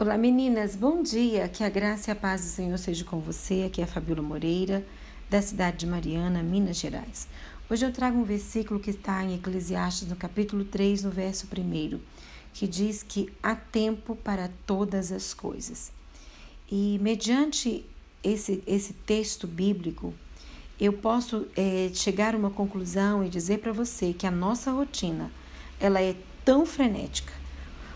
Olá meninas, bom dia. Que a graça e a paz do Senhor seja com você. Aqui é a Fabíola Moreira, da cidade de Mariana, Minas Gerais. Hoje eu trago um versículo que está em Eclesiastes, no capítulo 3, no verso 1, que diz que há tempo para todas as coisas. E mediante esse, esse texto bíblico, eu posso é, chegar a uma conclusão e dizer para você que a nossa rotina ela é tão frenética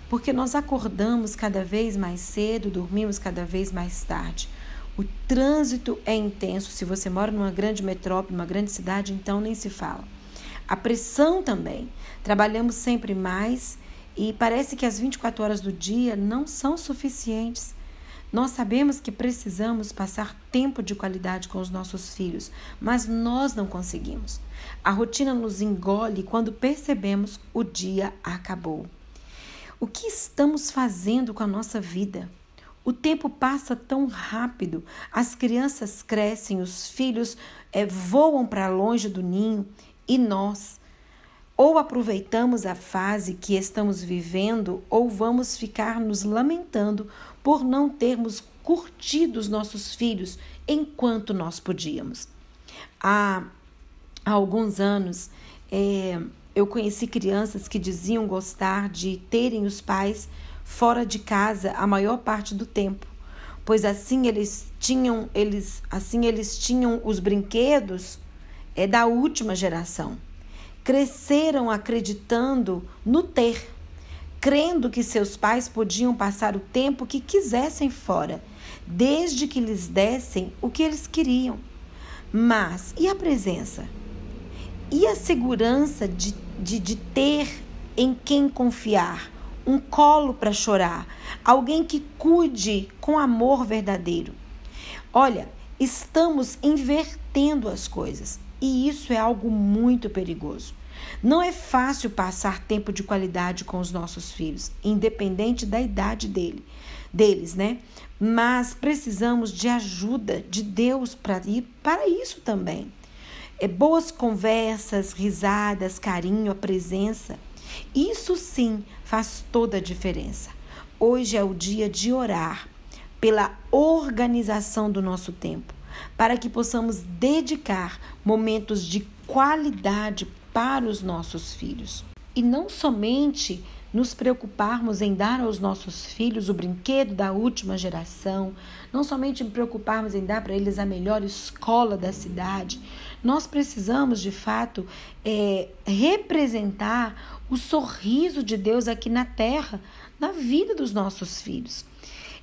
porque nós acordamos cada vez mais cedo, dormimos cada vez mais tarde. O trânsito é intenso. Se você mora numa grande metrópole, uma grande cidade, então nem se fala. A pressão também. Trabalhamos sempre mais e parece que as 24 horas do dia não são suficientes. Nós sabemos que precisamos passar tempo de qualidade com os nossos filhos, mas nós não conseguimos. A rotina nos engole quando percebemos, o dia acabou. O que estamos fazendo com a nossa vida? O tempo passa tão rápido, as crianças crescem, os filhos é, voam para longe do ninho e nós ou aproveitamos a fase que estamos vivendo ou vamos ficar nos lamentando por não termos curtido os nossos filhos enquanto nós podíamos. Há, há alguns anos, é, eu conheci crianças que diziam gostar de terem os pais fora de casa a maior parte do tempo, pois assim eles tinham eles assim eles tinham os brinquedos é da última geração. Cresceram acreditando no ter, crendo que seus pais podiam passar o tempo que quisessem fora, desde que lhes dessem o que eles queriam. Mas e a presença? E a segurança de, de, de ter em quem confiar, um colo para chorar, alguém que cuide com amor verdadeiro. Olha, estamos invertendo as coisas e isso é algo muito perigoso. Não é fácil passar tempo de qualidade com os nossos filhos, independente da idade dele, deles, né? Mas precisamos de ajuda de Deus para ir para isso também é, boas conversas, risadas, carinho, a presença. Isso sim faz toda a diferença. Hoje é o dia de orar pela organização do nosso tempo, para que possamos dedicar momentos de qualidade para os nossos filhos. E não somente nos preocuparmos em dar aos nossos filhos o brinquedo da última geração, não somente preocuparmos em dar para eles a melhor escola da cidade, nós precisamos de fato é, representar o sorriso de Deus aqui na terra, na vida dos nossos filhos.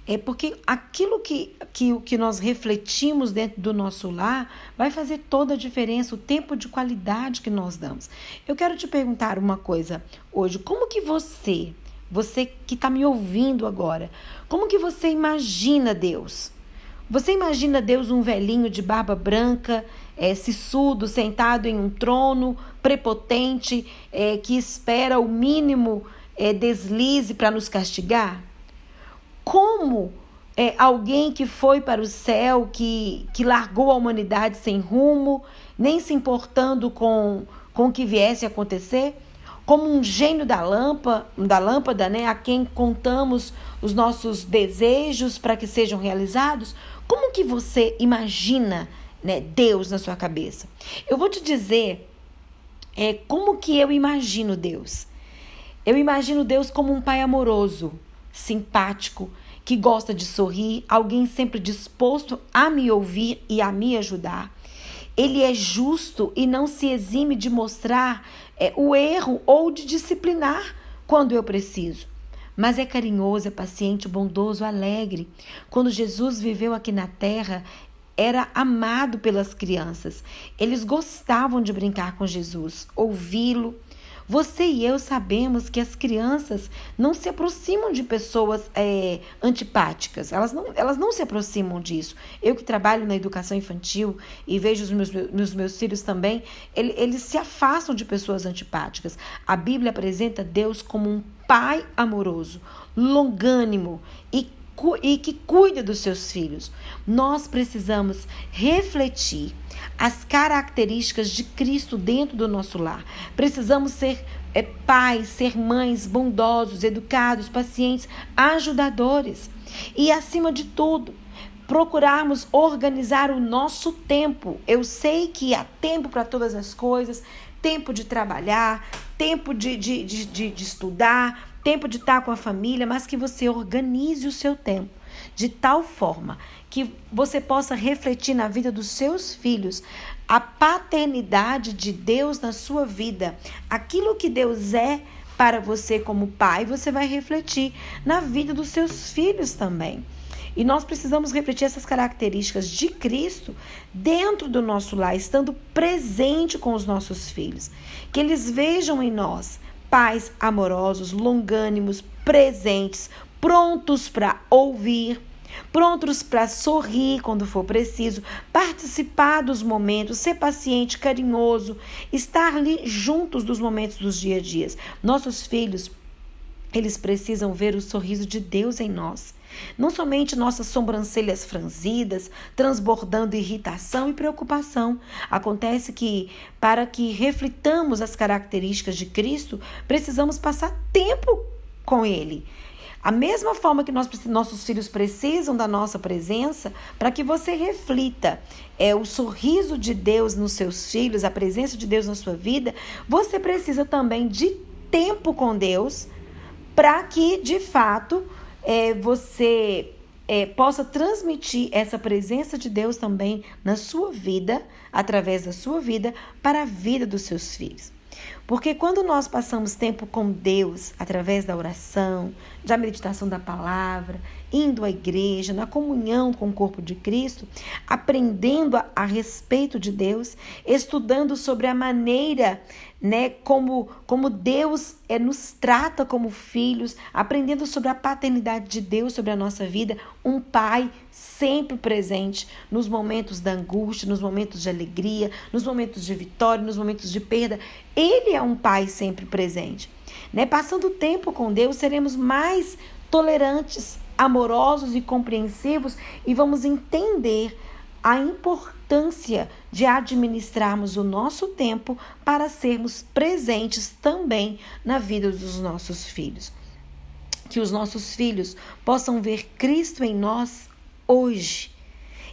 É porque aquilo que, que, que nós refletimos dentro do nosso lar vai fazer toda a diferença, o tempo de qualidade que nós damos. Eu quero te perguntar uma coisa hoje: como que você, você que está me ouvindo agora, como que você imagina Deus? Você imagina Deus um velhinho de barba branca, é, sentado em um trono, prepotente, é, que espera o mínimo é, deslize para nos castigar? Como é, alguém que foi para o céu, que, que largou a humanidade sem rumo, nem se importando com, com o que viesse a acontecer, como um gênio da lâmpada, da lâmpada, né, a quem contamos os nossos desejos para que sejam realizados, como que você imagina, né, Deus na sua cabeça? Eu vou te dizer é, como que eu imagino Deus. Eu imagino Deus como um pai amoroso, simpático, que gosta de sorrir, alguém sempre disposto a me ouvir e a me ajudar. Ele é justo e não se exime de mostrar é, o erro ou de disciplinar quando eu preciso. Mas é carinhoso, é paciente, bondoso, alegre. Quando Jesus viveu aqui na terra, era amado pelas crianças. Eles gostavam de brincar com Jesus, ouvi-lo você e eu sabemos que as crianças não se aproximam de pessoas é, antipáticas, elas não, elas não se aproximam disso. Eu que trabalho na educação infantil e vejo os meus, meus, meus filhos também, ele, eles se afastam de pessoas antipáticas. A Bíblia apresenta Deus como um pai amoroso, longânimo e e que cuida dos seus filhos. Nós precisamos refletir as características de Cristo dentro do nosso lar. Precisamos ser é, pais, ser mães bondosos, educados, pacientes, ajudadores. E acima de tudo, procurarmos organizar o nosso tempo. Eu sei que há tempo para todas as coisas, tempo de trabalhar, tempo de, de, de, de, de estudar, tempo de estar com a família, mas que você organize o seu tempo de tal forma que você possa refletir na vida dos seus filhos a paternidade de Deus na sua vida, aquilo que Deus é para você como pai, você vai refletir na vida dos seus filhos também. E nós precisamos refletir essas características de Cristo dentro do nosso lar, estando presente com os nossos filhos. Que eles vejam em nós pais amorosos, longânimos, presentes, prontos para ouvir, prontos para sorrir quando for preciso, participar dos momentos, ser paciente, carinhoso, estar ali juntos dos momentos dos dia a dias. Nossos filhos, eles precisam ver o sorriso de Deus em nós. Não somente nossas sobrancelhas franzidas, transbordando irritação e preocupação. Acontece que, para que reflitamos as características de Cristo, precisamos passar tempo com Ele. A mesma forma que nós, nossos filhos precisam da nossa presença, para que você reflita é, o sorriso de Deus nos seus filhos, a presença de Deus na sua vida, você precisa também de tempo com Deus, para que de fato é, você é, possa transmitir essa presença de Deus também na sua vida, através da sua vida, para a vida dos seus filhos. Porque quando nós passamos tempo com Deus, através da oração, da meditação da palavra, indo à igreja, na comunhão com o corpo de Cristo, aprendendo a, a respeito de Deus, estudando sobre a maneira né, como, como Deus é, nos trata como filhos, aprendendo sobre a paternidade de Deus sobre a nossa vida, um pai sempre presente nos momentos da angústia, nos momentos de alegria, nos momentos de vitória, nos momentos de perda. Ele é um pai sempre presente. Né? Passando tempo com Deus, seremos mais tolerantes, amorosos e compreensivos e vamos entender a importância de administrarmos o nosso tempo para sermos presentes também na vida dos nossos filhos. Que os nossos filhos possam ver Cristo em nós hoje.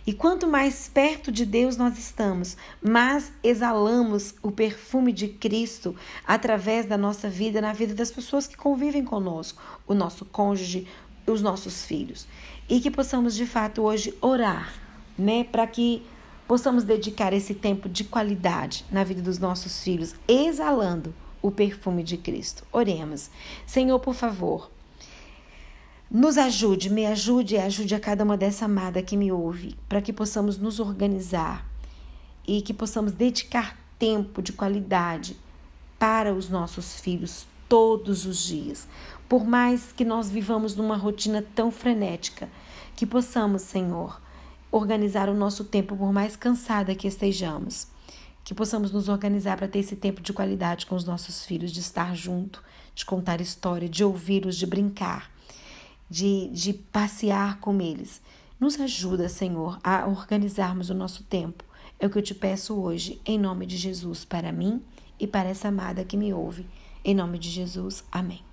E quanto mais perto de Deus nós estamos, mais exalamos o perfume de Cristo através da nossa vida, na vida das pessoas que convivem conosco, o nosso cônjuge, os nossos filhos. E que possamos de fato hoje orar né, para que possamos dedicar esse tempo de qualidade na vida dos nossos filhos, exalando o perfume de Cristo. Oremos. Senhor, por favor, nos ajude, me ajude e ajude a cada uma dessa amada que me ouve, para que possamos nos organizar e que possamos dedicar tempo de qualidade para os nossos filhos todos os dias. Por mais que nós vivamos numa rotina tão frenética, que possamos, Senhor, organizar o nosso tempo, por mais cansada que estejamos. Que possamos nos organizar para ter esse tempo de qualidade com os nossos filhos, de estar junto, de contar história, de ouvi-los, de brincar, de, de passear com eles. Nos ajuda, Senhor, a organizarmos o nosso tempo. É o que eu te peço hoje, em nome de Jesus, para mim e para essa amada que me ouve. Em nome de Jesus, amém.